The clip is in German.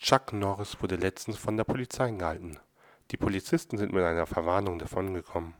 Chuck Norris wurde letztens von der Polizei gehalten. Die Polizisten sind mit einer Verwarnung davongekommen.